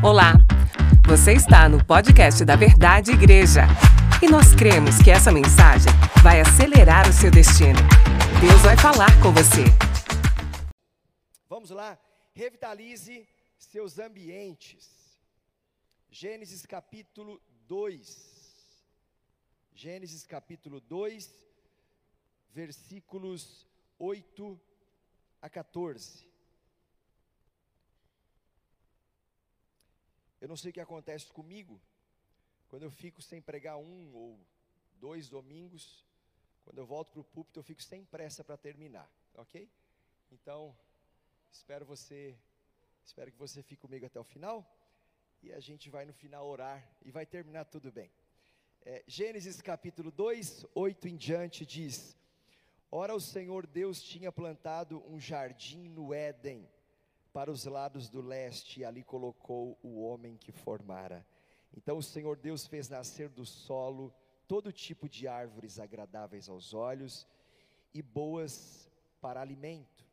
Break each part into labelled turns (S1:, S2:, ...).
S1: Olá, você está no podcast da Verdade Igreja e nós cremos que essa mensagem vai acelerar o seu destino. Deus vai falar com você.
S2: Vamos lá, revitalize seus ambientes. Gênesis capítulo 2. Gênesis capítulo 2, versículos 8 a 14. Eu não sei o que acontece comigo quando eu fico sem pregar um ou dois domingos. Quando eu volto para o púlpito, eu fico sem pressa para terminar, ok? Então, espero você, espero que você fique comigo até o final e a gente vai no final orar e vai terminar tudo bem. É, Gênesis capítulo 2, 8 em diante diz: Ora, o Senhor Deus tinha plantado um jardim no Éden para os lados do leste, e ali colocou o homem que formara. Então o Senhor Deus fez nascer do solo todo tipo de árvores agradáveis aos olhos e boas para alimento.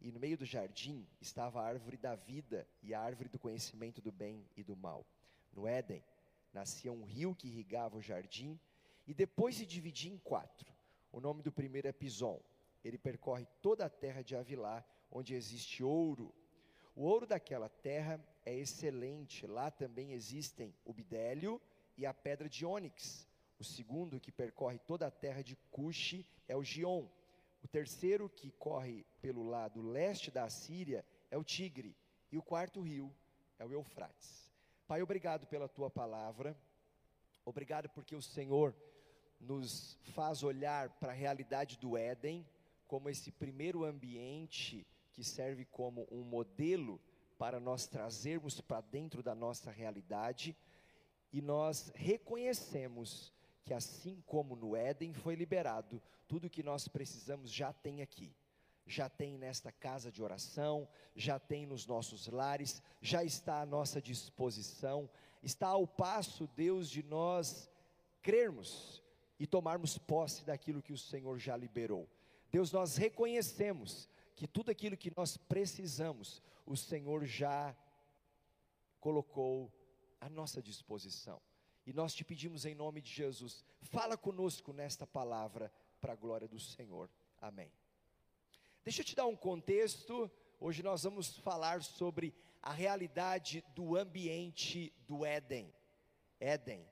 S2: E no meio do jardim estava a árvore da vida e a árvore do conhecimento do bem e do mal. No Éden nascia um rio que irrigava o jardim e depois se dividia em quatro. O nome do primeiro é Pison. Ele percorre toda a terra de Avilá, onde existe ouro, o ouro daquela terra é excelente, lá também existem o bidélio e a pedra de ônix. O segundo, que percorre toda a terra de Cuxi, é o Gion. O terceiro, que corre pelo lado leste da Síria, é o Tigre. E o quarto rio é o Eufrates. Pai, obrigado pela tua palavra. Obrigado porque o Senhor nos faz olhar para a realidade do Éden como esse primeiro ambiente que serve como um modelo para nós trazermos para dentro da nossa realidade, e nós reconhecemos que assim como no Éden foi liberado, tudo que nós precisamos já tem aqui. Já tem nesta casa de oração, já tem nos nossos lares, já está à nossa disposição, está ao passo, Deus, de nós crermos e tomarmos posse daquilo que o Senhor já liberou. Deus, nós reconhecemos que tudo aquilo que nós precisamos, o Senhor já colocou à nossa disposição. E nós te pedimos em nome de Jesus, fala conosco nesta palavra para a glória do Senhor. Amém. Deixa eu te dar um contexto. Hoje nós vamos falar sobre a realidade do ambiente do Éden. Éden.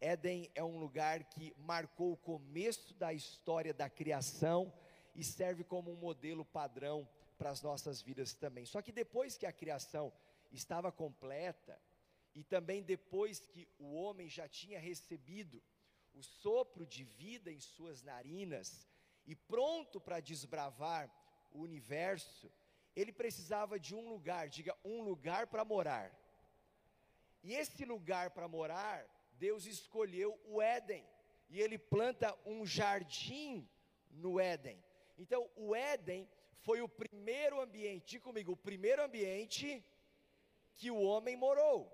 S2: Éden é um lugar que marcou o começo da história da criação e serve como um modelo padrão para as nossas vidas também. Só que depois que a criação estava completa, e também depois que o homem já tinha recebido o sopro de vida em suas narinas e pronto para desbravar o universo, ele precisava de um lugar, diga um lugar para morar. E esse lugar para morar, Deus escolheu o Éden, e ele planta um jardim no Éden. Então, o Éden foi o primeiro ambiente, diga comigo, o primeiro ambiente que o homem morou.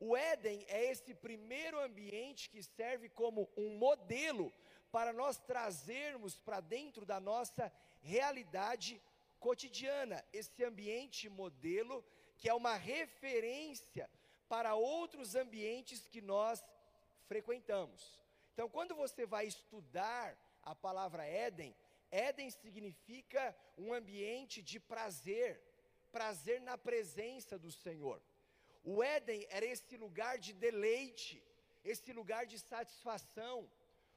S2: O Éden é esse primeiro ambiente que serve como um modelo para nós trazermos para dentro da nossa realidade cotidiana, esse ambiente modelo que é uma referência para outros ambientes que nós frequentamos. Então, quando você vai estudar a palavra Éden, Éden significa um ambiente de prazer, prazer na presença do Senhor. O Éden era esse lugar de deleite, esse lugar de satisfação,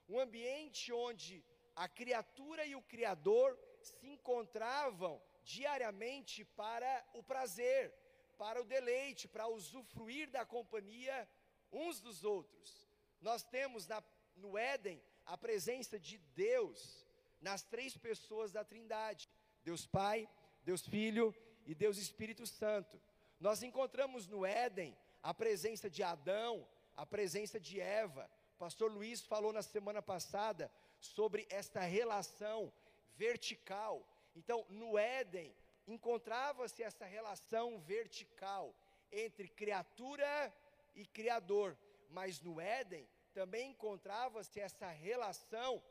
S2: um ambiente onde a criatura e o Criador se encontravam diariamente para o prazer, para o deleite, para usufruir da companhia uns dos outros. Nós temos na, no Éden a presença de Deus, nas três pessoas da Trindade: Deus Pai, Deus Filho e Deus Espírito Santo. Nós encontramos no Éden a presença de Adão, a presença de Eva. O pastor Luiz falou na semana passada sobre esta relação vertical. Então, no Éden, encontrava-se essa relação vertical entre criatura e criador, mas no Éden também encontrava-se essa relação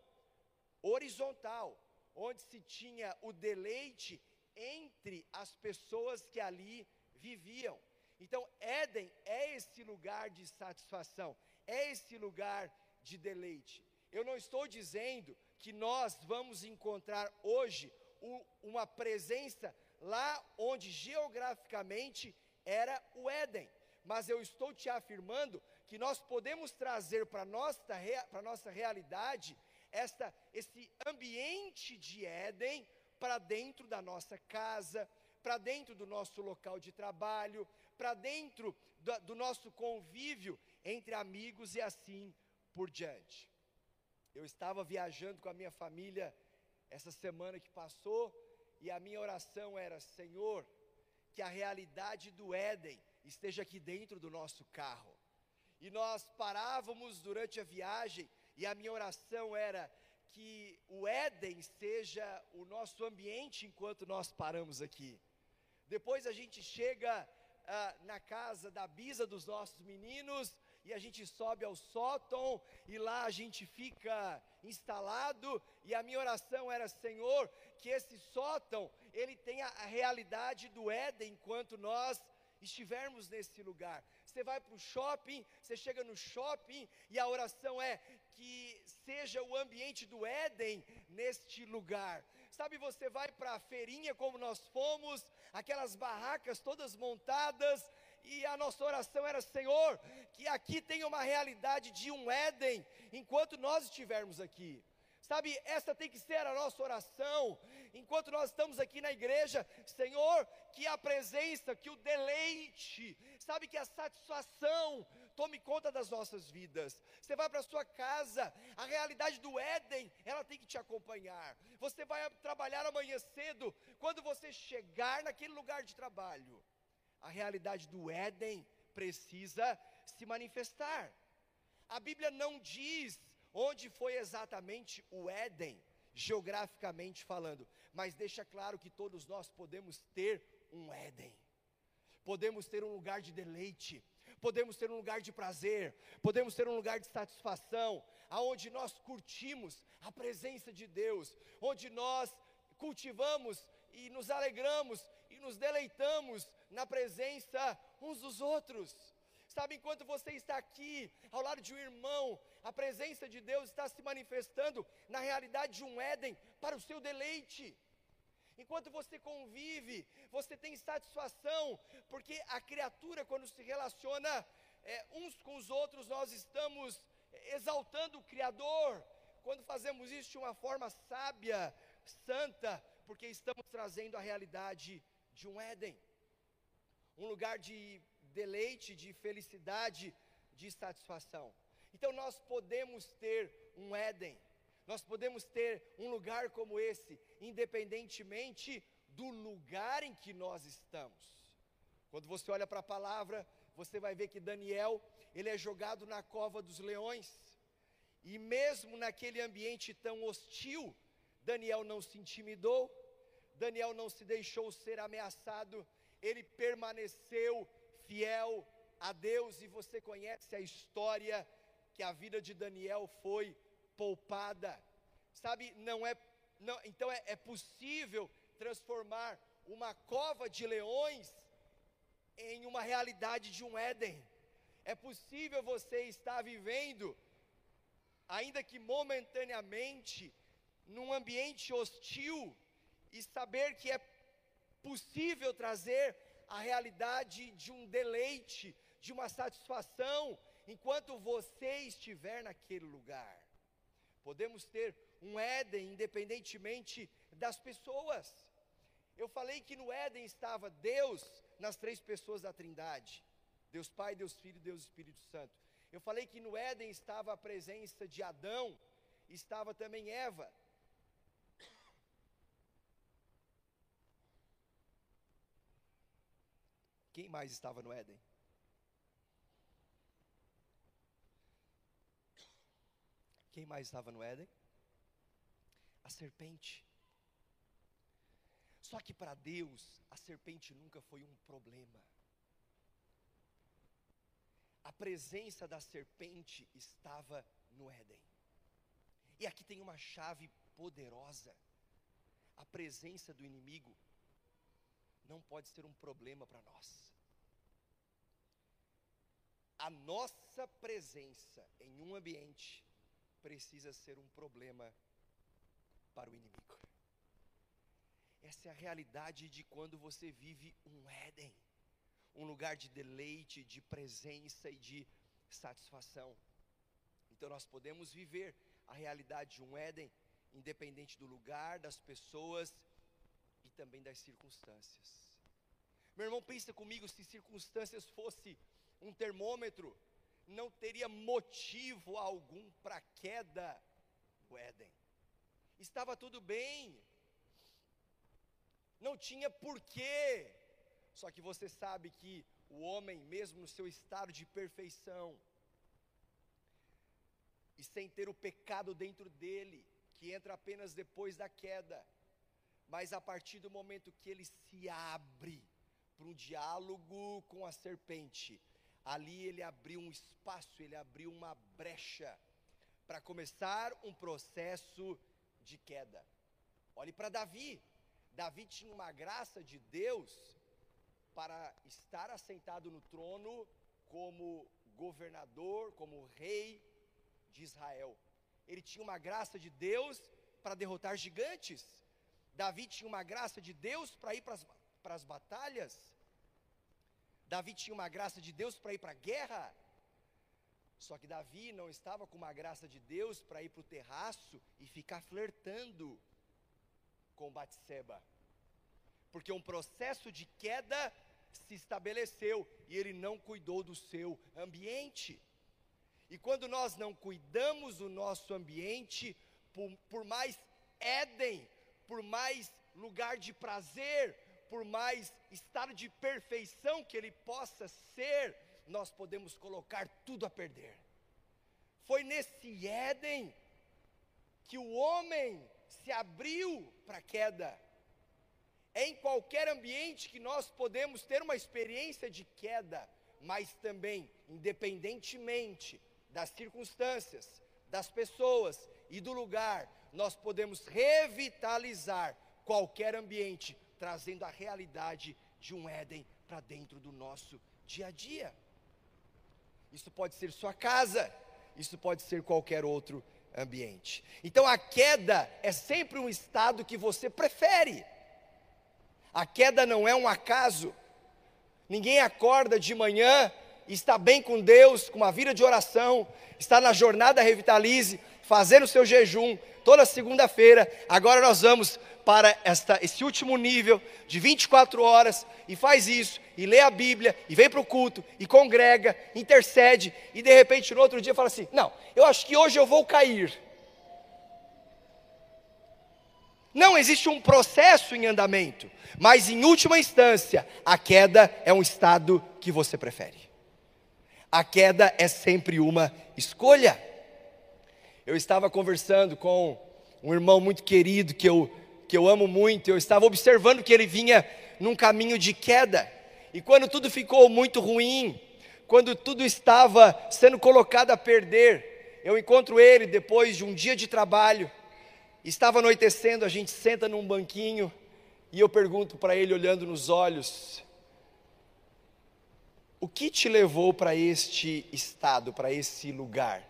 S2: horizontal, onde se tinha o deleite entre as pessoas que ali viviam. Então, Éden é esse lugar de satisfação, é esse lugar de deleite. Eu não estou dizendo que nós vamos encontrar hoje uma presença lá onde geograficamente era o Éden, mas eu estou te afirmando que nós podemos trazer para nossa, para nossa realidade esta, esse ambiente de Éden para dentro da nossa casa, para dentro do nosso local de trabalho, para dentro do, do nosso convívio entre amigos e assim por diante. Eu estava viajando com a minha família essa semana que passou e a minha oração era: Senhor, que a realidade do Éden esteja aqui dentro do nosso carro. E nós parávamos durante a viagem e a minha oração era que o Éden seja o nosso ambiente enquanto nós paramos aqui. Depois a gente chega ah, na casa da bisa dos nossos meninos e a gente sobe ao sótão e lá a gente fica instalado e a minha oração era Senhor que esse sótão ele tenha a realidade do Éden enquanto nós estivermos nesse lugar. Você vai para o shopping, você chega no shopping e a oração é que seja o ambiente do Éden neste lugar. Sabe, você vai para a feirinha como nós fomos, aquelas barracas todas montadas, e a nossa oração era: Senhor, que aqui tenha uma realidade de um Éden, enquanto nós estivermos aqui. Sabe, essa tem que ser a nossa oração, enquanto nós estamos aqui na igreja, Senhor, que a presença, que o deleite, sabe, que a satisfação tome conta das nossas vidas. Você vai para a sua casa, a realidade do Éden, ela tem que te acompanhar. Você vai trabalhar amanhã cedo, quando você chegar naquele lugar de trabalho, a realidade do Éden precisa se manifestar. A Bíblia não diz onde foi exatamente o Éden, geograficamente falando, mas deixa claro que todos nós podemos ter um Éden, podemos ter um lugar de deleite, podemos ter um lugar de prazer, podemos ter um lugar de satisfação, aonde nós curtimos a presença de Deus, onde nós cultivamos e nos alegramos e nos deleitamos na presença uns dos outros. Sabe, enquanto você está aqui, ao lado de um irmão, a presença de Deus está se manifestando na realidade de um Éden para o seu deleite. Enquanto você convive, você tem satisfação, porque a criatura, quando se relaciona é, uns com os outros, nós estamos exaltando o Criador. Quando fazemos isso de uma forma sábia, santa, porque estamos trazendo a realidade de um Éden um lugar de deleite, de felicidade, de satisfação. Então nós podemos ter um Éden, nós podemos ter um lugar como esse, independentemente do lugar em que nós estamos. Quando você olha para a palavra, você vai ver que Daniel, ele é jogado na cova dos leões. E mesmo naquele ambiente tão hostil, Daniel não se intimidou, Daniel não se deixou ser ameaçado, ele permaneceu fiel a Deus, e você conhece a história que a vida de Daniel foi poupada. Sabe, não é, não, então é, é possível transformar uma cova de leões em uma realidade de um Éden. É possível você estar vivendo, ainda que momentaneamente, num ambiente hostil e saber que é possível trazer a realidade de um deleite, de uma satisfação, enquanto você estiver naquele lugar. Podemos ter um Éden independentemente das pessoas. Eu falei que no Éden estava Deus nas três pessoas da Trindade: Deus Pai, Deus Filho Deus Espírito Santo. Eu falei que no Éden estava a presença de Adão, estava também Eva. Quem mais estava no Éden? Quem mais estava no Éden? A serpente. Só que para Deus, a serpente nunca foi um problema. A presença da serpente estava no Éden. E aqui tem uma chave poderosa. A presença do inimigo não pode ser um problema para nós. a nossa presença em um ambiente precisa ser um problema para o inimigo. Essa é a realidade de quando você vive um Éden, um lugar de deleite, de presença e de satisfação. Então nós podemos viver a realidade de um Éden, independente do lugar, das pessoas e também das circunstâncias. Meu irmão, pensa comigo, se circunstâncias fosse um termômetro, não teria motivo algum para queda do Éden. Estava tudo bem. Não tinha porquê. Só que você sabe que o homem, mesmo no seu estado de perfeição, e sem ter o pecado dentro dele, que entra apenas depois da queda, mas a partir do momento que ele se abre para um diálogo com a serpente, ali ele abriu um espaço, ele abriu uma brecha para começar um processo de queda. Olhe para Davi. Davi tinha uma graça de Deus para estar assentado no trono como governador, como rei de Israel. Ele tinha uma graça de Deus para derrotar gigantes. Davi tinha uma graça de Deus para ir para as batalhas. Davi tinha uma graça de Deus para ir para a guerra. Só que Davi não estava com uma graça de Deus para ir para o terraço e ficar flertando com Batseba. Porque um processo de queda se estabeleceu e ele não cuidou do seu ambiente. E quando nós não cuidamos do nosso ambiente, por, por mais Éden, por mais lugar de prazer, por mais estado de perfeição que ele possa ser, nós podemos colocar tudo a perder. Foi nesse Éden que o homem se abriu para a queda. É em qualquer ambiente que nós podemos ter uma experiência de queda, mas também, independentemente das circunstâncias, das pessoas e do lugar, nós podemos revitalizar qualquer ambiente, trazendo a realidade de um Éden para dentro do nosso dia a dia. Isso pode ser sua casa, isso pode ser qualquer outro ambiente. Então a queda é sempre um estado que você prefere. A queda não é um acaso. Ninguém acorda de manhã está bem com Deus, com uma vida de oração, está na jornada Revitalize, fazendo o seu jejum toda segunda-feira. Agora nós vamos para esta, esse último nível de 24 horas e faz isso, e lê a Bíblia, e vem para o culto, e congrega, intercede, e de repente no outro dia fala assim: Não, eu acho que hoje eu vou cair. Não existe um processo em andamento, mas em última instância, a queda é um estado que você prefere. A queda é sempre uma escolha. Eu estava conversando com um irmão muito querido que eu que eu amo muito, eu estava observando que ele vinha num caminho de queda. E quando tudo ficou muito ruim, quando tudo estava sendo colocado a perder, eu encontro ele depois de um dia de trabalho. Estava anoitecendo, a gente senta num banquinho e eu pergunto para ele, olhando nos olhos: O que te levou para este estado, para esse lugar?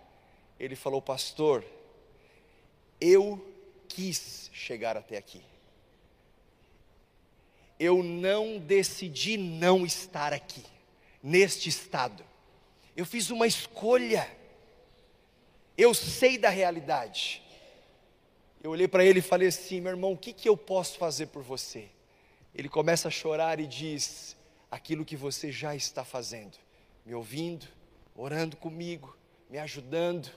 S2: Ele falou, pastor, eu quis chegar até aqui. Eu não decidi não estar aqui, neste estado. Eu fiz uma escolha. Eu sei da realidade. Eu olhei para ele e falei assim: meu irmão, o que, que eu posso fazer por você? Ele começa a chorar e diz: aquilo que você já está fazendo, me ouvindo, orando comigo, me ajudando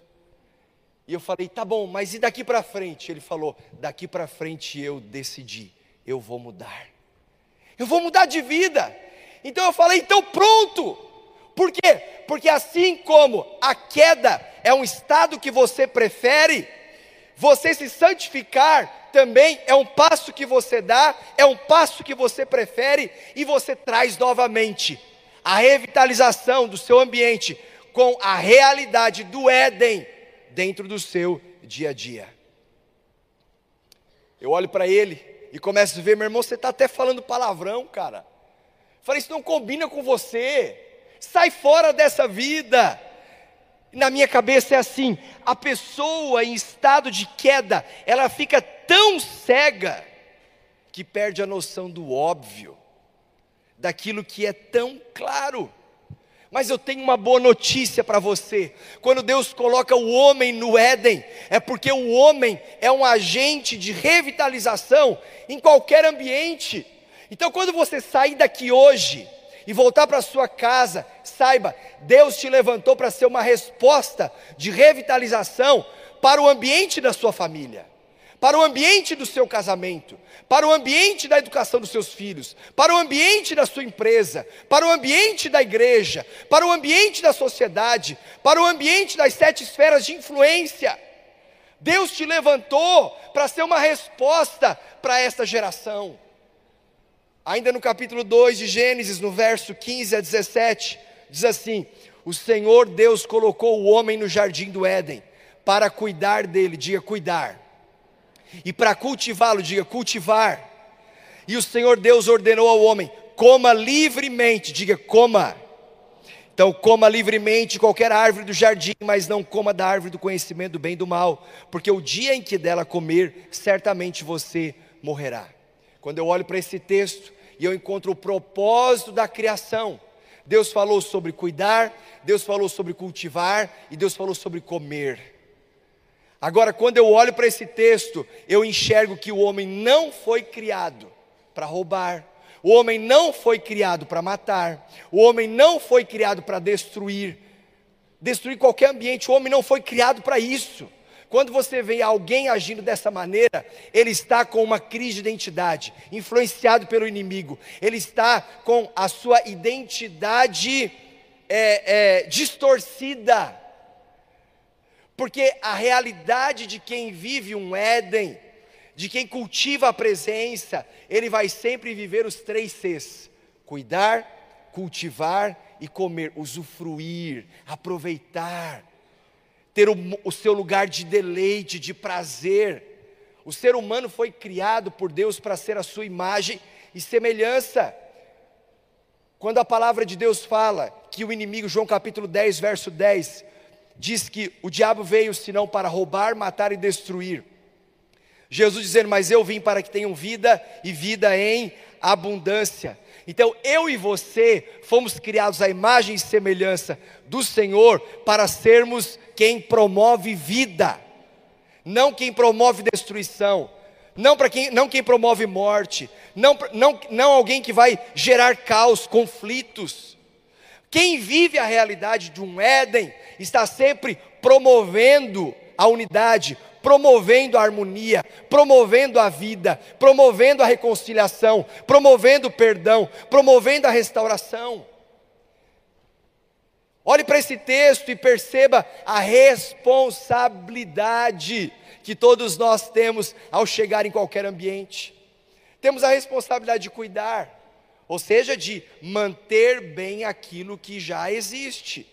S2: e eu falei, tá bom, mas e daqui para frente? Ele falou, daqui para frente eu decidi, eu vou mudar. Eu vou mudar de vida. Então eu falei, então pronto. Por quê? Porque assim como a queda é um estado que você prefere, você se santificar também é um passo que você dá, é um passo que você prefere e você traz novamente a revitalização do seu ambiente com a realidade do Éden dentro do seu dia a dia. Eu olho para ele e começo a ver, meu irmão, você está até falando palavrão, cara. falei, isso não combina com você. sai fora dessa vida. Na minha cabeça é assim: a pessoa em estado de queda, ela fica tão cega que perde a noção do óbvio, daquilo que é tão claro. Mas eu tenho uma boa notícia para você. Quando Deus coloca o homem no Éden, é porque o homem é um agente de revitalização em qualquer ambiente. Então, quando você sair daqui hoje e voltar para sua casa, saiba, Deus te levantou para ser uma resposta de revitalização para o ambiente da sua família para o ambiente do seu casamento, para o ambiente da educação dos seus filhos, para o ambiente da sua empresa, para o ambiente da igreja, para o ambiente da sociedade, para o ambiente das sete esferas de influência. Deus te levantou para ser uma resposta para esta geração. Ainda no capítulo 2 de Gênesis, no verso 15 a 17, diz assim: O Senhor Deus colocou o homem no jardim do Éden para cuidar dele, diga cuidar e para cultivá-lo, diga cultivar. E o Senhor Deus ordenou ao homem: coma livremente, diga coma. Então, coma livremente qualquer árvore do jardim, mas não coma da árvore do conhecimento do bem e do mal, porque o dia em que dela comer, certamente você morrerá. Quando eu olho para esse texto e eu encontro o propósito da criação, Deus falou sobre cuidar, Deus falou sobre cultivar e Deus falou sobre comer. Agora, quando eu olho para esse texto, eu enxergo que o homem não foi criado para roubar, o homem não foi criado para matar, o homem não foi criado para destruir, destruir qualquer ambiente, o homem não foi criado para isso. Quando você vê alguém agindo dessa maneira, ele está com uma crise de identidade, influenciado pelo inimigo, ele está com a sua identidade é, é, distorcida porque a realidade de quem vive um Éden, de quem cultiva a presença, ele vai sempre viver os três Cs: cuidar, cultivar e comer, usufruir, aproveitar, ter o, o seu lugar de deleite, de prazer. O ser humano foi criado por Deus para ser a sua imagem e semelhança. Quando a palavra de Deus fala que o inimigo, João capítulo 10, verso 10, diz que o diabo veio senão para roubar, matar e destruir. Jesus dizendo: Mas eu vim para que tenham vida e vida em abundância. Então eu e você fomos criados à imagem e semelhança do Senhor para sermos quem promove vida, não quem promove destruição, não, para quem, não quem promove morte, não, não, não alguém que vai gerar caos, conflitos. Quem vive a realidade de um Éden está sempre promovendo a unidade, promovendo a harmonia, promovendo a vida, promovendo a reconciliação, promovendo o perdão, promovendo a restauração. Olhe para esse texto e perceba a responsabilidade que todos nós temos ao chegar em qualquer ambiente. Temos a responsabilidade de cuidar, ou seja, de manter bem aquilo que já existe,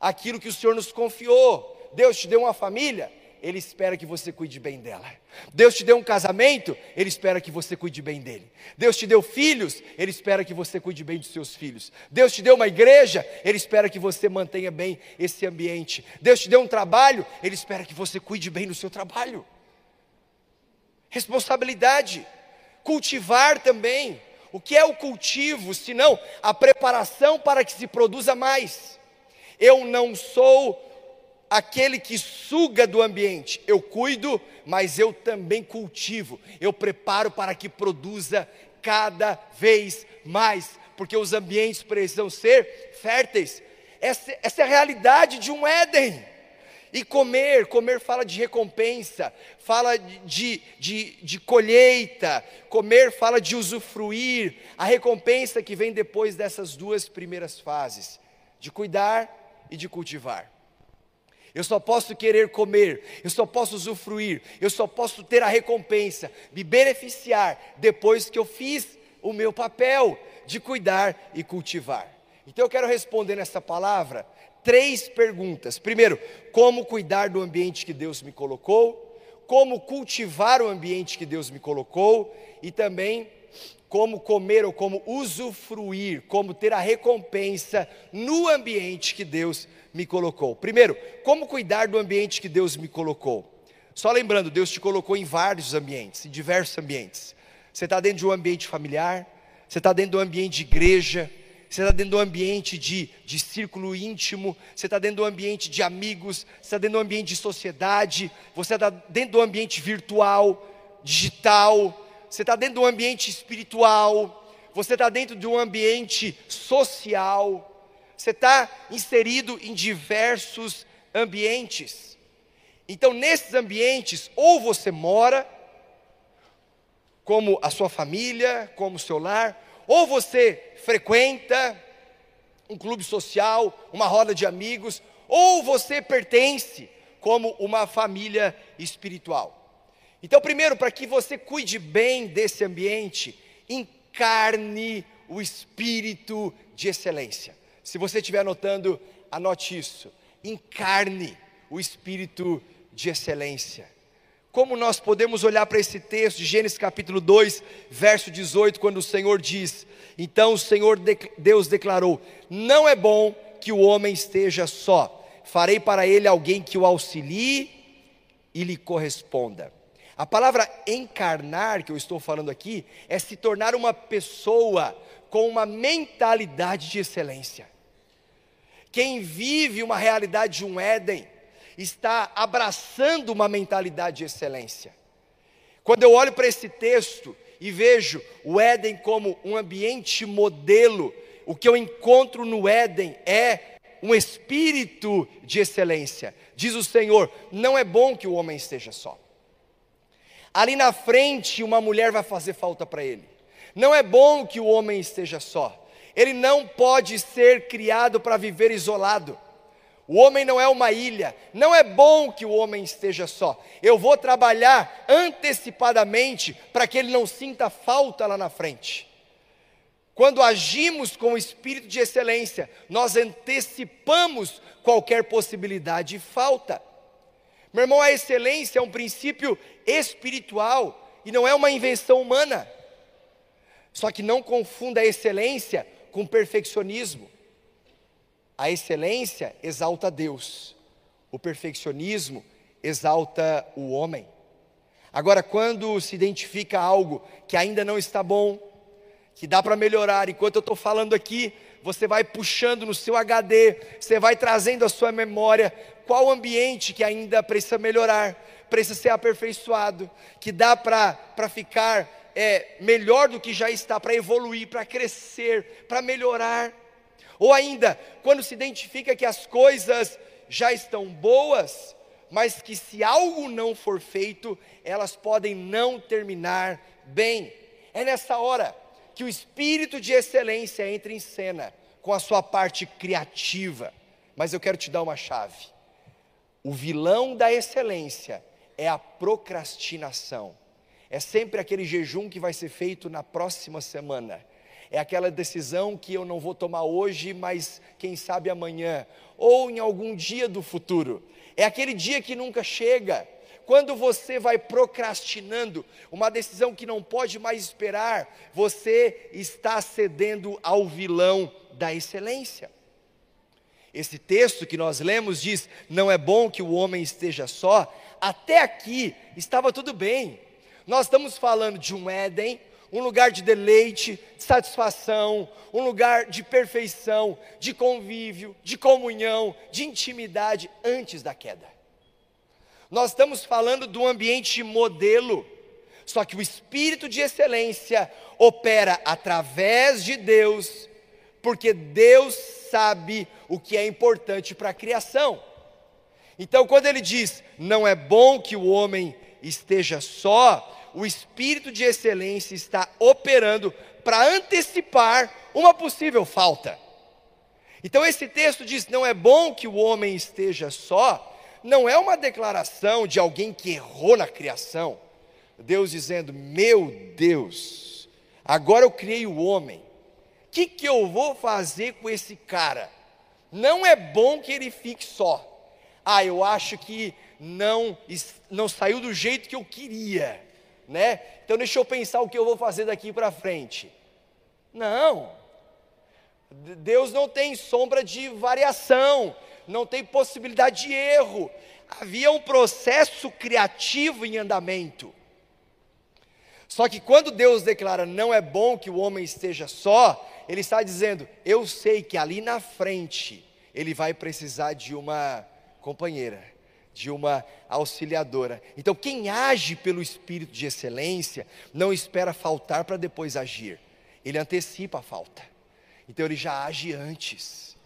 S2: aquilo que o Senhor nos confiou. Deus te deu uma família, Ele espera que você cuide bem dela. Deus te deu um casamento, Ele espera que você cuide bem dele. Deus te deu filhos, Ele espera que você cuide bem dos seus filhos. Deus te deu uma igreja, Ele espera que você mantenha bem esse ambiente. Deus te deu um trabalho, Ele espera que você cuide bem do seu trabalho. Responsabilidade, cultivar também. O que é o cultivo, senão a preparação para que se produza mais? Eu não sou aquele que suga do ambiente, eu cuido, mas eu também cultivo, eu preparo para que produza cada vez mais, porque os ambientes precisam ser férteis. Essa, essa é a realidade de um Éden. E comer, comer fala de recompensa, fala de, de, de colheita, comer fala de usufruir, a recompensa que vem depois dessas duas primeiras fases, de cuidar e de cultivar. Eu só posso querer comer, eu só posso usufruir, eu só posso ter a recompensa, me beneficiar depois que eu fiz o meu papel de cuidar e cultivar. Então eu quero responder nessa palavra três perguntas. Primeiro, como cuidar do ambiente que Deus me colocou, como cultivar o ambiente que Deus me colocou e também como comer ou como usufruir, como ter a recompensa no ambiente que Deus me colocou. Primeiro, como cuidar do ambiente que Deus me colocou. Só lembrando, Deus te colocou em vários ambientes, em diversos ambientes. Você está dentro de um ambiente familiar, você está dentro de um ambiente de igreja, você está dentro do ambiente de, de círculo íntimo, você está dentro do ambiente de amigos, você está dentro do ambiente de sociedade, você está dentro do ambiente virtual, digital, você está dentro do ambiente espiritual, você está dentro de um ambiente social, você está inserido em diversos ambientes. Então, nesses ambientes, ou você mora, como a sua família, como o seu lar, ou você frequenta um clube social, uma roda de amigos, ou você pertence como uma família espiritual. Então, primeiro, para que você cuide bem desse ambiente, encarne o espírito de excelência. Se você estiver anotando, anote isso. Encarne o espírito de excelência. Como nós podemos olhar para esse texto de Gênesis capítulo 2, verso 18, quando o Senhor diz: Então o Senhor Deus declarou: Não é bom que o homem esteja só, farei para ele alguém que o auxilie e lhe corresponda. A palavra encarnar que eu estou falando aqui é se tornar uma pessoa com uma mentalidade de excelência. Quem vive uma realidade de um Éden, está abraçando uma mentalidade de excelência. Quando eu olho para esse texto e vejo o Éden como um ambiente modelo, o que eu encontro no Éden é um espírito de excelência. Diz o Senhor: não é bom que o homem esteja só. Ali na frente, uma mulher vai fazer falta para ele. Não é bom que o homem esteja só. Ele não pode ser criado para viver isolado. O homem não é uma ilha, não é bom que o homem esteja só. Eu vou trabalhar antecipadamente para que ele não sinta falta lá na frente. Quando agimos com o espírito de excelência, nós antecipamos qualquer possibilidade de falta. Meu irmão, a excelência é um princípio espiritual e não é uma invenção humana. Só que não confunda a excelência com perfeccionismo. A excelência exalta Deus, o perfeccionismo exalta o homem. Agora, quando se identifica algo que ainda não está bom, que dá para melhorar, enquanto eu estou falando aqui, você vai puxando no seu HD, você vai trazendo a sua memória qual ambiente que ainda precisa melhorar, precisa ser aperfeiçoado, que dá para ficar é, melhor do que já está, para evoluir, para crescer, para melhorar. Ou ainda, quando se identifica que as coisas já estão boas, mas que se algo não for feito, elas podem não terminar bem. É nessa hora que o espírito de excelência entra em cena com a sua parte criativa. Mas eu quero te dar uma chave. O vilão da excelência é a procrastinação. É sempre aquele jejum que vai ser feito na próxima semana é aquela decisão que eu não vou tomar hoje, mas quem sabe amanhã, ou em algum dia do futuro. É aquele dia que nunca chega. Quando você vai procrastinando uma decisão que não pode mais esperar, você está cedendo ao vilão da excelência. Esse texto que nós lemos diz: Não é bom que o homem esteja só. Até aqui estava tudo bem. Nós estamos falando de um Éden, um lugar de deleite, de satisfação, um lugar de perfeição, de convívio, de comunhão, de intimidade antes da queda. Nós estamos falando de um ambiente modelo, só que o espírito de excelência opera através de Deus, porque Deus sabe o que é importante para a criação. Então, quando ele diz: "Não é bom que o homem esteja só", o espírito de excelência está operando para antecipar uma possível falta. Então esse texto diz: não é bom que o homem esteja só, não é uma declaração de alguém que errou na criação. Deus dizendo: meu Deus, agora eu criei o homem, o que, que eu vou fazer com esse cara? Não é bom que ele fique só. Ah, eu acho que não, não saiu do jeito que eu queria né? Então deixa eu pensar o que eu vou fazer daqui para frente. Não. Deus não tem sombra de variação, não tem possibilidade de erro. Havia um processo criativo em andamento. Só que quando Deus declara não é bom que o homem esteja só, Ele está dizendo: eu sei que ali na frente ele vai precisar de uma companheira, de uma auxiliadora. Então, quem age pelo espírito de excelência não espera faltar para depois agir, ele antecipa a falta. Então, ele já age antes.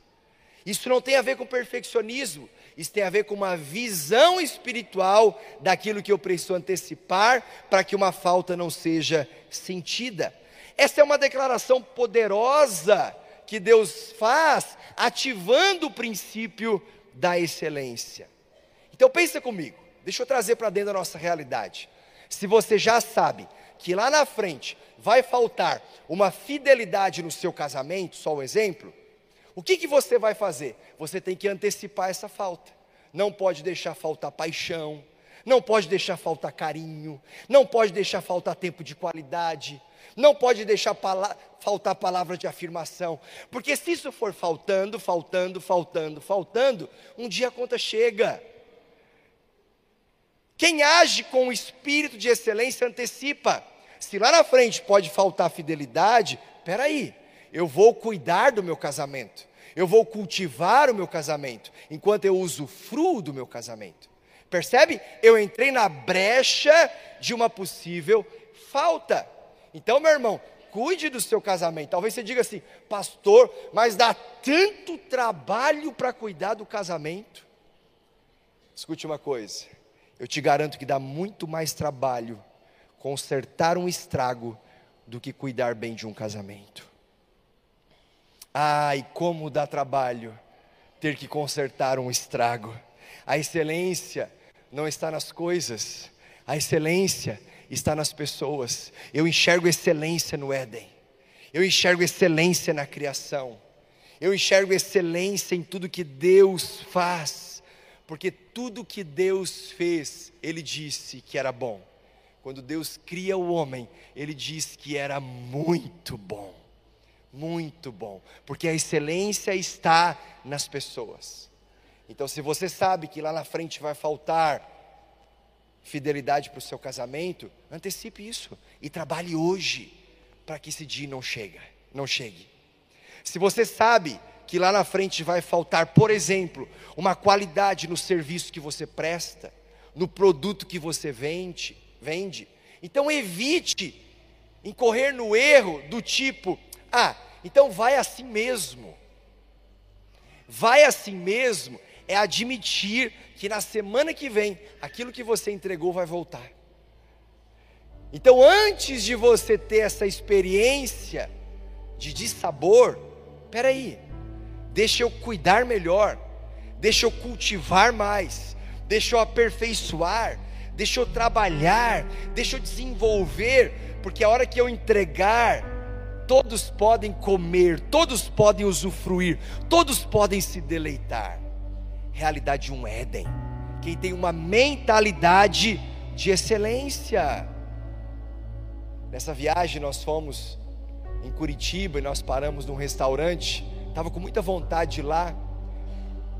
S2: Isso não tem a ver com perfeccionismo, isso tem a ver com uma visão espiritual daquilo que eu preciso antecipar para que uma falta não seja sentida. Essa é uma declaração poderosa que Deus faz, ativando o princípio da excelência. Então pensa comigo, deixa eu trazer para dentro da nossa realidade. Se você já sabe que lá na frente vai faltar uma fidelidade no seu casamento, só um exemplo, o que, que você vai fazer? Você tem que antecipar essa falta. Não pode deixar faltar paixão, não pode deixar faltar carinho, não pode deixar faltar tempo de qualidade, não pode deixar pala faltar palavras de afirmação, porque se isso for faltando, faltando, faltando, faltando, um dia a conta chega. Quem age com o espírito de excelência antecipa. Se lá na frente pode faltar fidelidade, peraí, eu vou cuidar do meu casamento, eu vou cultivar o meu casamento, enquanto eu usufruo do meu casamento. Percebe? Eu entrei na brecha de uma possível falta. Então, meu irmão, cuide do seu casamento. Talvez você diga assim, pastor, mas dá tanto trabalho para cuidar do casamento. Escute uma coisa, eu te garanto que dá muito mais trabalho consertar um estrago do que cuidar bem de um casamento. Ai, como dá trabalho ter que consertar um estrago. A excelência não está nas coisas, a excelência está nas pessoas. Eu enxergo excelência no Éden. Eu enxergo excelência na criação. Eu enxergo excelência em tudo que Deus faz. Porque tudo que Deus fez, Ele disse que era bom. Quando Deus cria o homem, Ele diz que era muito bom. Muito bom. Porque a excelência está nas pessoas. Então, se você sabe que lá na frente vai faltar fidelidade para o seu casamento, antecipe isso e trabalhe hoje para que esse dia não chegue, não chegue. Se você sabe que lá na frente vai faltar, por exemplo, uma qualidade no serviço que você presta, no produto que você vende, vende, então evite incorrer no erro do tipo: ah, então vai assim mesmo. Vai assim mesmo é admitir que na semana que vem aquilo que você entregou vai voltar. Então, antes de você ter essa experiência de dissabor, peraí, deixa eu cuidar melhor, deixa eu cultivar mais, deixa eu aperfeiçoar, deixa eu trabalhar, deixa eu desenvolver, porque a hora que eu entregar, todos podem comer, todos podem usufruir, todos podem se deleitar. Realidade de um Éden, quem tem uma mentalidade de excelência. Nessa viagem nós fomos em Curitiba e nós paramos num restaurante, estava com muita vontade de ir lá,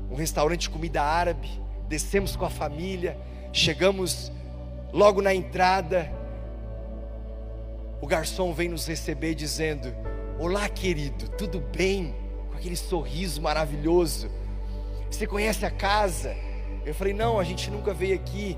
S2: um restaurante de comida árabe, descemos com a família, chegamos logo na entrada, o garçom vem nos receber dizendo: Olá, querido, tudo bem? Com aquele sorriso maravilhoso. Você conhece a casa? Eu falei: Não, a gente nunca veio aqui.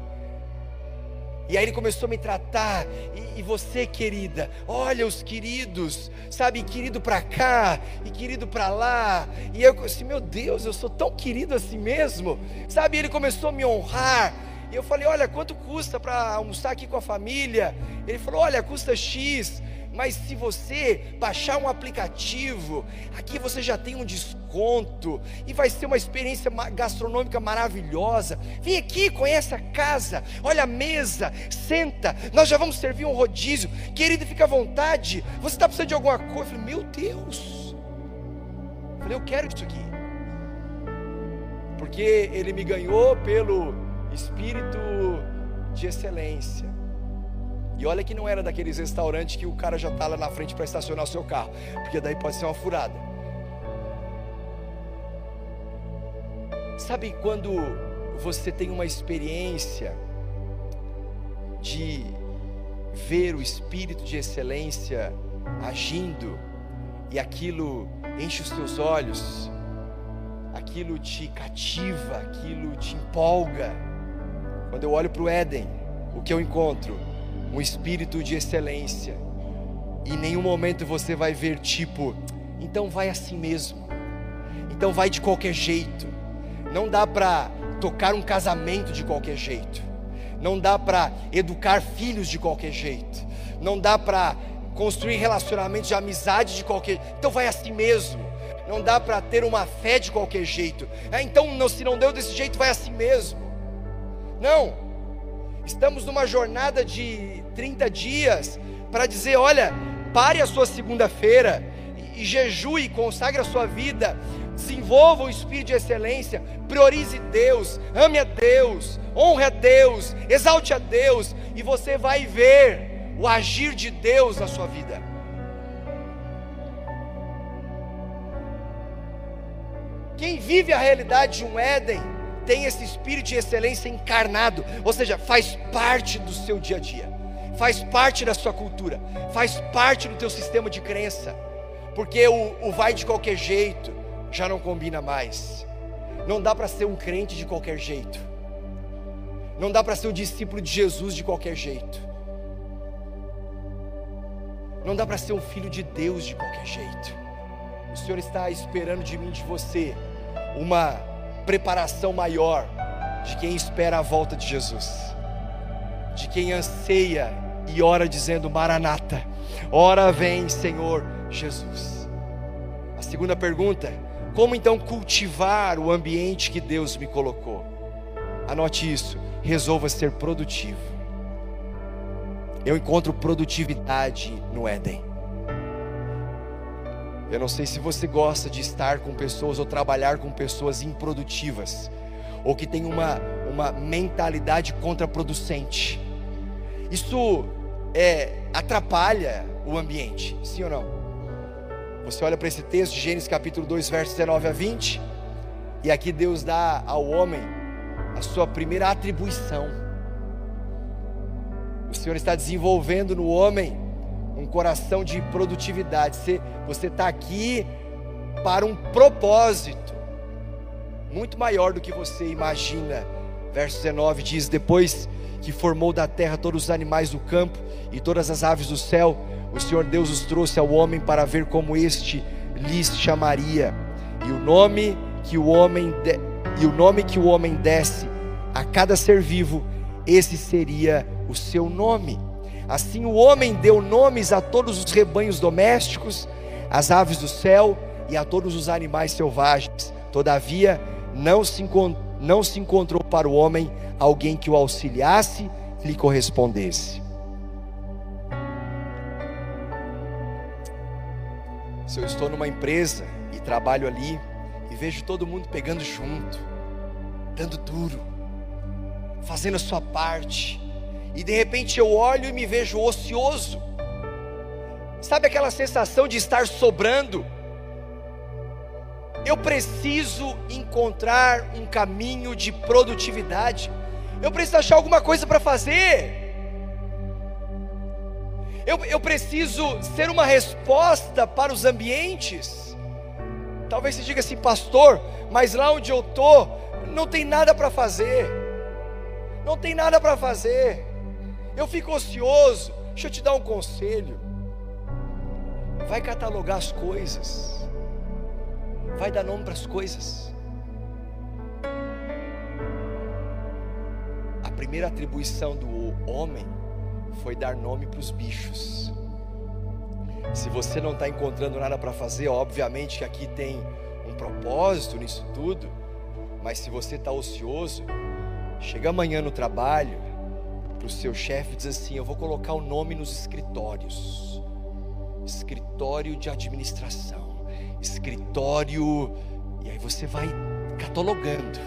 S2: E aí ele começou a me tratar, e, e, você, querida, olha os queridos, sabe, querido para cá e querido para lá. E eu assim, meu Deus, eu sou tão querido assim mesmo, sabe? Ele começou a me honrar. E eu falei, olha, quanto custa para almoçar aqui com a família? Ele falou, olha, custa X. Mas se você baixar um aplicativo, aqui você já tem um desconto e vai ser uma experiência gastronômica maravilhosa. Vem aqui, conhece a casa, olha a mesa, senta. Nós já vamos servir um rodízio. Querido, fica à vontade. Você está precisando de alguma coisa? Eu falei, meu Deus. Eu falei, eu quero isso aqui. Porque ele me ganhou pelo espírito de excelência. E olha que não era daqueles restaurantes que o cara já está lá na frente para estacionar o seu carro, porque daí pode ser uma furada. Sabe quando você tem uma experiência de ver o espírito de excelência agindo e aquilo enche os teus olhos, aquilo te cativa, aquilo te empolga. Quando eu olho para o Éden, o que eu encontro? Um espírito de excelência. E em nenhum momento você vai ver tipo, então vai assim mesmo. Então vai de qualquer jeito. Não dá para tocar um casamento de qualquer jeito. Não dá para educar filhos de qualquer jeito. Não dá para construir relacionamentos de amizade de qualquer. Então vai assim mesmo. Não dá para ter uma fé de qualquer jeito. É, então, se não deu desse jeito, vai assim mesmo. Não. Estamos numa jornada de 30 dias para dizer: olha, pare a sua segunda-feira e, jejue, consagre a sua vida, desenvolva o espírito de excelência, priorize Deus, ame a Deus, honre a Deus, exalte a Deus, e você vai ver o agir de Deus na sua vida. Quem vive a realidade de um Éden tem esse espírito de excelência encarnado, ou seja, faz parte do seu dia a dia, faz parte da sua cultura, faz parte do teu sistema de crença, porque o, o vai de qualquer jeito já não combina mais. Não dá para ser um crente de qualquer jeito. Não dá para ser um discípulo de Jesus de qualquer jeito. Não dá para ser um filho de Deus de qualquer jeito. O Senhor está esperando de mim, de você, uma preparação maior de quem espera a volta de Jesus, de quem anseia e ora dizendo: Maranata, ora vem, Senhor Jesus. A segunda pergunta: como então cultivar o ambiente que Deus me colocou? Anote isso, resolva ser produtivo. Eu encontro produtividade no Éden. Eu não sei se você gosta de estar com pessoas ou trabalhar com pessoas improdutivas, ou que tem uma, uma mentalidade contraproducente. Isso é, atrapalha o ambiente, sim ou não? Você olha para esse texto de Gênesis capítulo 2, versos 19 a 20, e aqui Deus dá ao homem a sua primeira atribuição. O Senhor está desenvolvendo no homem um coração de produtividade. Você está aqui para um propósito muito maior do que você imagina. Verso 19 diz: Depois que formou da terra todos os animais do campo e todas as aves do céu, o Senhor Deus os trouxe ao homem para ver como este lhes chamaria. E o nome que o homem de... e o nome que o homem desse a cada ser vivo, esse seria o seu nome. Assim o homem deu nomes a todos os rebanhos domésticos, às aves do céu e a todos os animais selvagens. Todavia, não se, não se encontrou para o homem alguém que o auxiliasse, lhe correspondesse. Se eu estou numa empresa e trabalho ali e vejo todo mundo pegando junto, dando duro, fazendo a sua parte, e de repente eu olho e me vejo ocioso. Sabe aquela sensação de estar sobrando? Eu preciso encontrar um caminho de produtividade. Eu preciso achar alguma coisa para fazer. Eu, eu preciso ser uma resposta para os ambientes. Talvez você diga assim, pastor, mas lá onde eu estou, não tem nada para fazer. Não tem nada para fazer eu fico ocioso. Deixa eu te dar um conselho. Vai catalogar as coisas. Vai dar nome para as coisas. A primeira atribuição do homem foi dar nome para os bichos. Se você não está encontrando nada para fazer, obviamente que aqui tem um propósito nisso tudo. Mas se você está ocioso, chega amanhã no trabalho, para o seu chefe diz assim: Eu vou colocar o nome nos escritórios, escritório de administração, escritório, e aí você vai catalogando.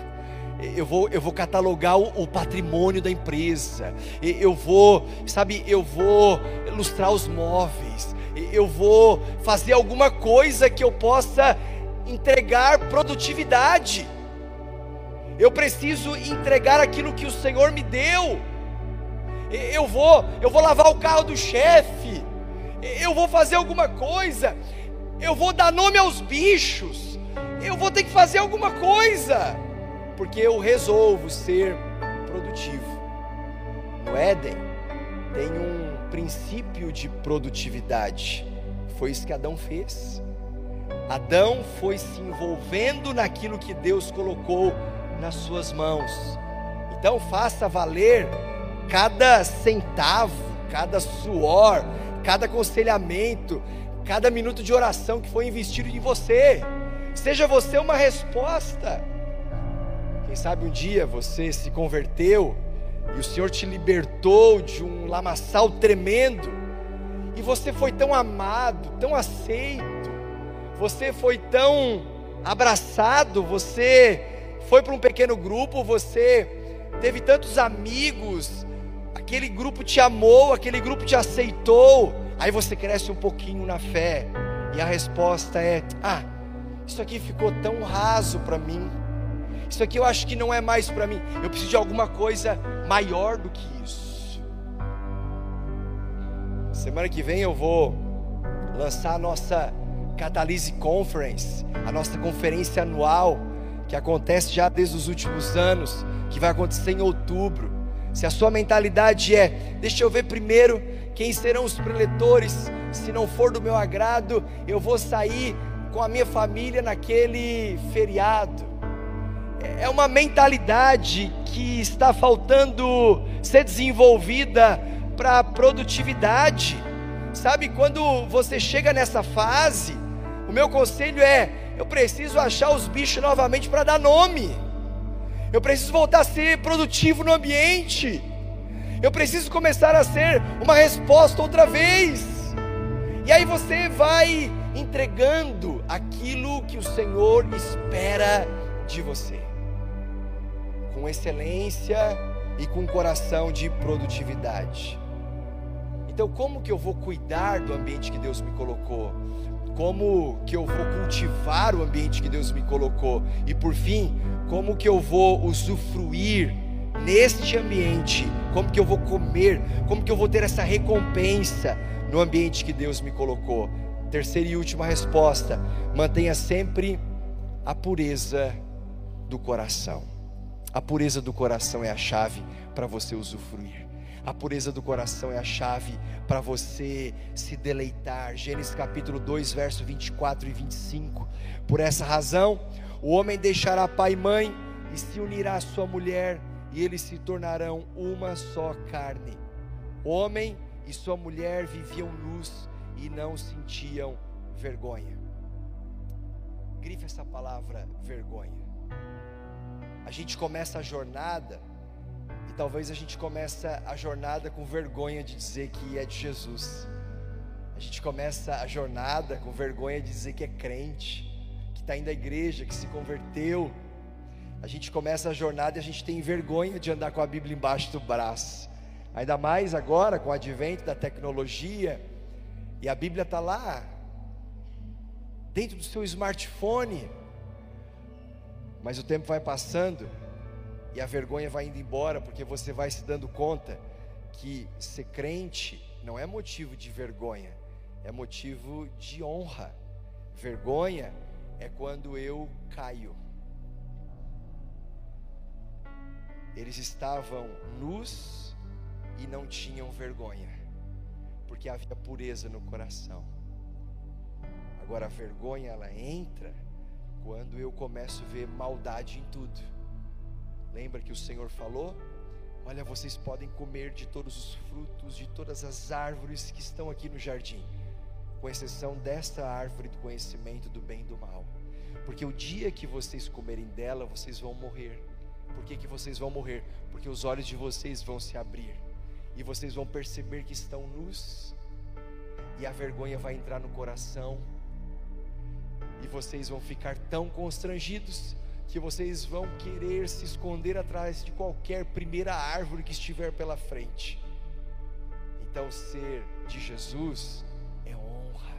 S2: eu vou, eu vou catalogar o, o, patrimônio da empresa, eu vou, sabe, eu vou ilustrar os móveis, eu vou fazer alguma coisa que eu possa entregar produtividade. Eu preciso entregar aquilo que o Senhor me deu. Eu vou, eu vou lavar o carro do chefe. Eu vou fazer alguma coisa. Eu vou dar nome aos bichos. Eu vou ter que fazer alguma coisa porque eu resolvo ser produtivo. No Éden tem um princípio de produtividade. Foi isso que Adão fez. Adão foi se envolvendo naquilo que Deus colocou nas suas mãos. Então faça valer cada centavo, cada suor, cada aconselhamento, cada minuto de oração que foi investido em você. Seja você uma resposta. Quem sabe um dia você se converteu e o Senhor te libertou de um lamaçal tremendo, e você foi tão amado, tão aceito, você foi tão abraçado, você foi para um pequeno grupo, você teve tantos amigos, aquele grupo te amou, aquele grupo te aceitou, aí você cresce um pouquinho na fé, e a resposta é: ah, isso aqui ficou tão raso para mim. Isso aqui eu acho que não é mais para mim. Eu preciso de alguma coisa maior do que isso. Semana que vem eu vou lançar a nossa Catalyse Conference, a nossa conferência anual, que acontece já desde os últimos anos, que vai acontecer em outubro. Se a sua mentalidade é, deixa eu ver primeiro quem serão os preletores, se não for do meu agrado, eu vou sair com a minha família naquele feriado é uma mentalidade que está faltando ser desenvolvida para produtividade. Sabe, quando você chega nessa fase, o meu conselho é: eu preciso achar os bichos novamente para dar nome. Eu preciso voltar a ser produtivo no ambiente. Eu preciso começar a ser uma resposta outra vez. E aí você vai entregando aquilo que o Senhor espera de você com excelência e com coração de produtividade. Então, como que eu vou cuidar do ambiente que Deus me colocou? Como que eu vou cultivar o ambiente que Deus me colocou? E por fim, como que eu vou usufruir neste ambiente? Como que eu vou comer? Como que eu vou ter essa recompensa no ambiente que Deus me colocou? Terceira e última resposta: mantenha sempre a pureza do coração. A pureza do coração é a chave para você usufruir. A pureza do coração é a chave para você se deleitar. Gênesis capítulo 2, verso 24 e 25. Por essa razão, o homem deixará pai e mãe e se unirá à sua mulher, e eles se tornarão uma só carne. O homem e sua mulher viviam nus e não sentiam vergonha. Grife essa palavra vergonha a gente começa a jornada talvez a gente começa a jornada com vergonha de dizer que é de Jesus. A gente começa a jornada com vergonha de dizer que é crente, que está indo à igreja, que se converteu. A gente começa a jornada e a gente tem vergonha de andar com a Bíblia embaixo do braço. Ainda mais agora com o advento da tecnologia, e a Bíblia está lá, dentro do seu smartphone. Mas o tempo vai passando e a vergonha vai indo embora, porque você vai se dando conta que ser crente não é motivo de vergonha, é motivo de honra. Vergonha é quando eu caio. Eles estavam nus e não tinham vergonha, porque havia pureza no coração. Agora a vergonha ela entra quando eu começo a ver maldade em tudo. Lembra que o Senhor falou? Olha, vocês podem comer de todos os frutos, de todas as árvores que estão aqui no jardim, com exceção desta árvore do conhecimento do bem e do mal. Porque o dia que vocês comerem dela, vocês vão morrer. Por que, que vocês vão morrer? Porque os olhos de vocês vão se abrir e vocês vão perceber que estão nus, e a vergonha vai entrar no coração e vocês vão ficar tão constrangidos que vocês vão querer se esconder atrás de qualquer primeira árvore que estiver pela frente. Então, ser de Jesus é honra,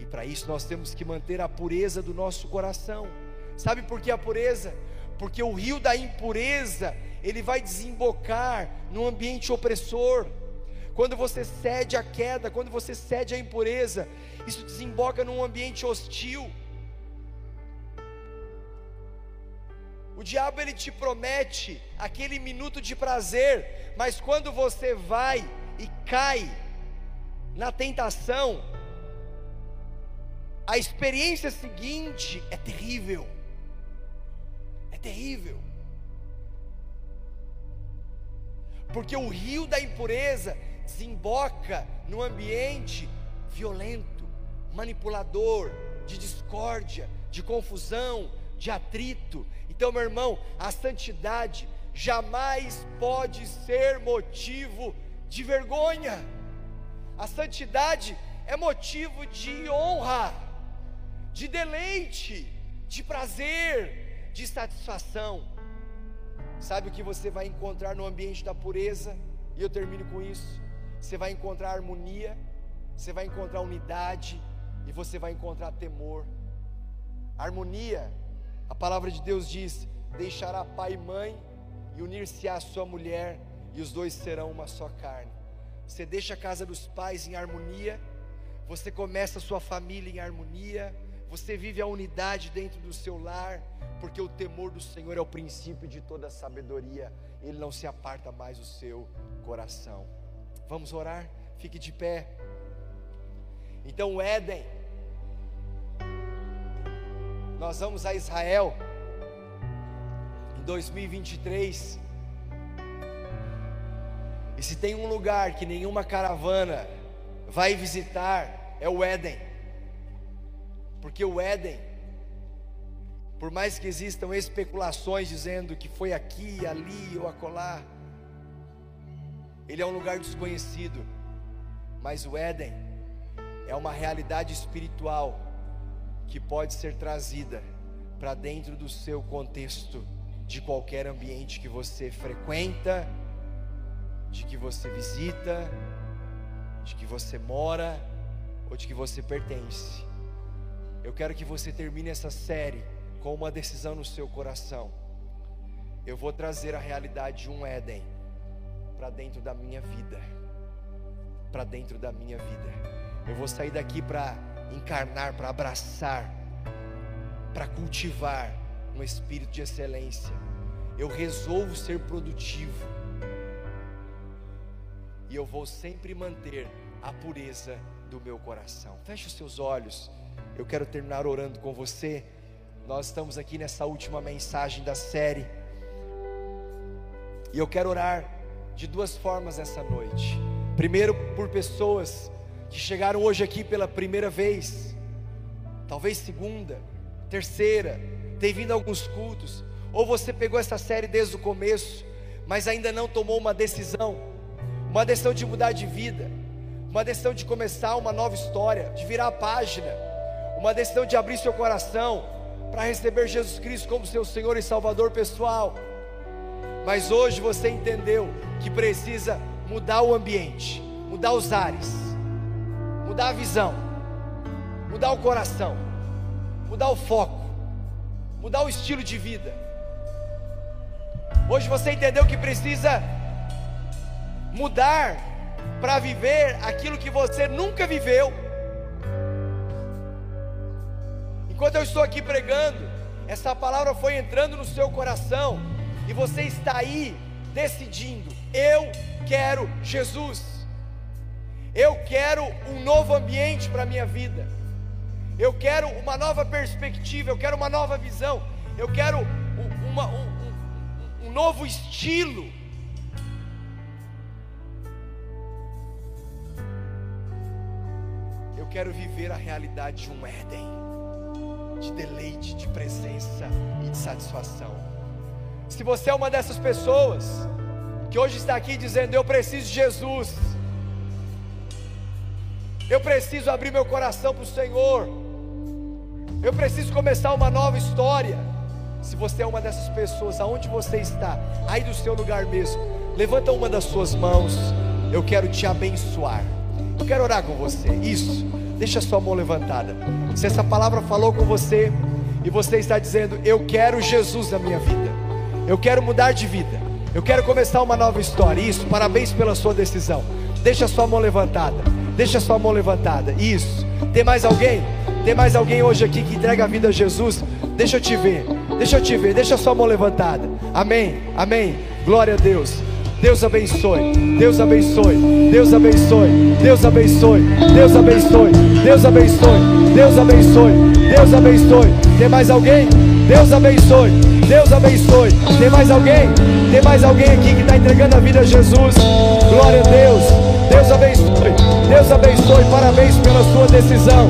S2: e para isso nós temos que manter a pureza do nosso coração. Sabe por que a pureza? Porque o rio da impureza, ele vai desembocar num ambiente opressor. Quando você cede à queda, quando você cede à impureza, isso desemboca num ambiente hostil. O diabo ele te promete aquele minuto de prazer, mas quando você vai e cai na tentação, a experiência seguinte é terrível. É terrível. Porque o rio da impureza desemboca num ambiente violento, manipulador, de discórdia, de confusão, de atrito. Então, meu irmão, a santidade jamais pode ser motivo de vergonha. A santidade é motivo de honra, de deleite, de prazer, de satisfação. Sabe o que você vai encontrar no ambiente da pureza? E eu termino com isso. Você vai encontrar harmonia, você vai encontrar unidade e você vai encontrar temor. Harmonia, a palavra de Deus diz: deixará pai e mãe e unir-se à sua mulher, e os dois serão uma só carne. Você deixa a casa dos pais em harmonia, você começa a sua família em harmonia, você vive a unidade dentro do seu lar, porque o temor do Senhor é o princípio de toda sabedoria, ele não se aparta mais do seu coração. Vamos orar? Fique de pé. Então, o Éden, nós vamos a Israel em 2023. E se tem um lugar que nenhuma caravana vai visitar, é o Éden. Porque o Éden, por mais que existam especulações dizendo que foi aqui, ali ou acolá, ele é um lugar desconhecido, mas o Éden é uma realidade espiritual que pode ser trazida para dentro do seu contexto, de qualquer ambiente que você frequenta, de que você visita, de que você mora ou de que você pertence. Eu quero que você termine essa série com uma decisão no seu coração. Eu vou trazer a realidade de um Éden para dentro da minha vida. Para dentro da minha vida. Eu vou sair daqui para encarnar, para abraçar, para cultivar um espírito de excelência. Eu resolvo ser produtivo. E eu vou sempre manter a pureza do meu coração. Feche os seus olhos. Eu quero terminar orando com você. Nós estamos aqui nessa última mensagem da série. E eu quero orar de duas formas essa noite. Primeiro, por pessoas que chegaram hoje aqui pela primeira vez, talvez segunda, terceira, tem vindo alguns cultos, ou você pegou essa série desde o começo, mas ainda não tomou uma decisão, uma decisão de mudar de vida, uma decisão de começar uma nova história, de virar a página, uma decisão de abrir seu coração para receber Jesus Cristo como seu Senhor e Salvador pessoal. Mas hoje você entendeu que precisa mudar o ambiente, mudar os ares, mudar a visão, mudar o coração, mudar o foco, mudar o estilo de vida. Hoje você entendeu que precisa mudar para viver aquilo que você nunca viveu Enquanto eu estou aqui pregando, essa palavra foi entrando no seu coração e você está aí decidindo: eu quero Jesus. Eu quero um novo ambiente para a minha vida. Eu quero uma nova perspectiva, eu quero uma nova visão, eu quero uma, um, um, um novo estilo. Eu quero viver a realidade de um Éden de deleite, de presença e de satisfação. Se você é uma dessas pessoas que hoje está aqui dizendo: Eu preciso de Jesus, eu preciso abrir meu coração para o Senhor, eu preciso começar uma nova história, Se você é uma dessas pessoas, aonde você está, aí do seu lugar mesmo, levanta uma das suas mãos. Eu quero te abençoar. Eu quero orar com você. Isso. Deixa a sua mão levantada. Se essa palavra falou com você e você está dizendo: Eu quero Jesus na minha vida. Eu quero mudar de vida. Eu quero começar uma nova história. Isso. Parabéns pela sua decisão. Deixa a sua mão levantada. Deixa sua mão levantada. Isso. Tem mais alguém? Tem mais alguém hoje aqui que entrega a vida a Jesus? Deixa eu te ver. Deixa eu te ver. Deixa sua mão levantada. Amém. Amém. Glória a Deus. Deus abençoe, Deus abençoe, Deus abençoe, Deus abençoe, Deus abençoe, Deus abençoe, Deus abençoe, Deus abençoe. Tem mais alguém? Deus abençoe, Deus abençoe. Tem mais alguém? Tem mais alguém aqui que está entregando a vida a Jesus? Glória a Deus, Deus abençoe, Deus abençoe. Parabéns pela sua decisão.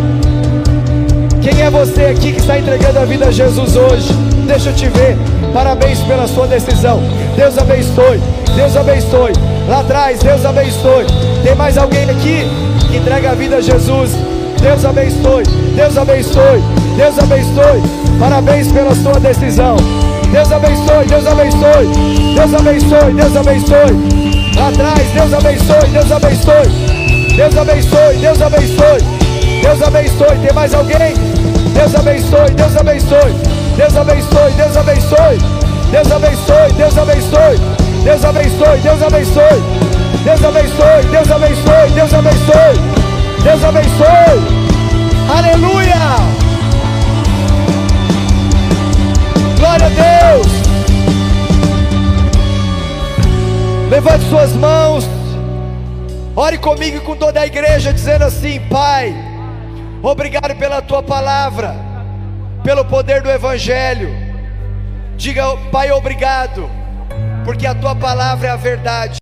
S2: Quem é você aqui que está entregando a vida a Jesus hoje? Deixa eu te ver. Parabéns pela sua decisão. Deus abençoe. Deus abençoe. Lá atrás, Deus abençoe. Tem mais alguém aqui que entrega a vida a Jesus? Deus abençoe. Deus abençoe. Deus abençoe. Parabéns pela sua decisão. Deus abençoe. Deus abençoe. Deus abençoe. Deus abençoe. Atrás, Deus abençoe, Deus abençoe. Deus abençoe, Deus abençoe. Deus abençoe. Tem mais alguém? Deus abençoe, Deus abençoe. Deus abençoe, Deus abençoe. Deus abençoe, Deus abençoe. Deus abençoe, Deus abençoe. Deus abençoe, Deus abençoe, Deus abençoe. Deus abençoe. Aleluia! Glória a Deus! Levante suas mãos. Ore comigo e com toda a igreja, dizendo assim: Pai, obrigado pela tua palavra, pelo poder do Evangelho. Diga, Pai, obrigado, porque a tua palavra é a verdade.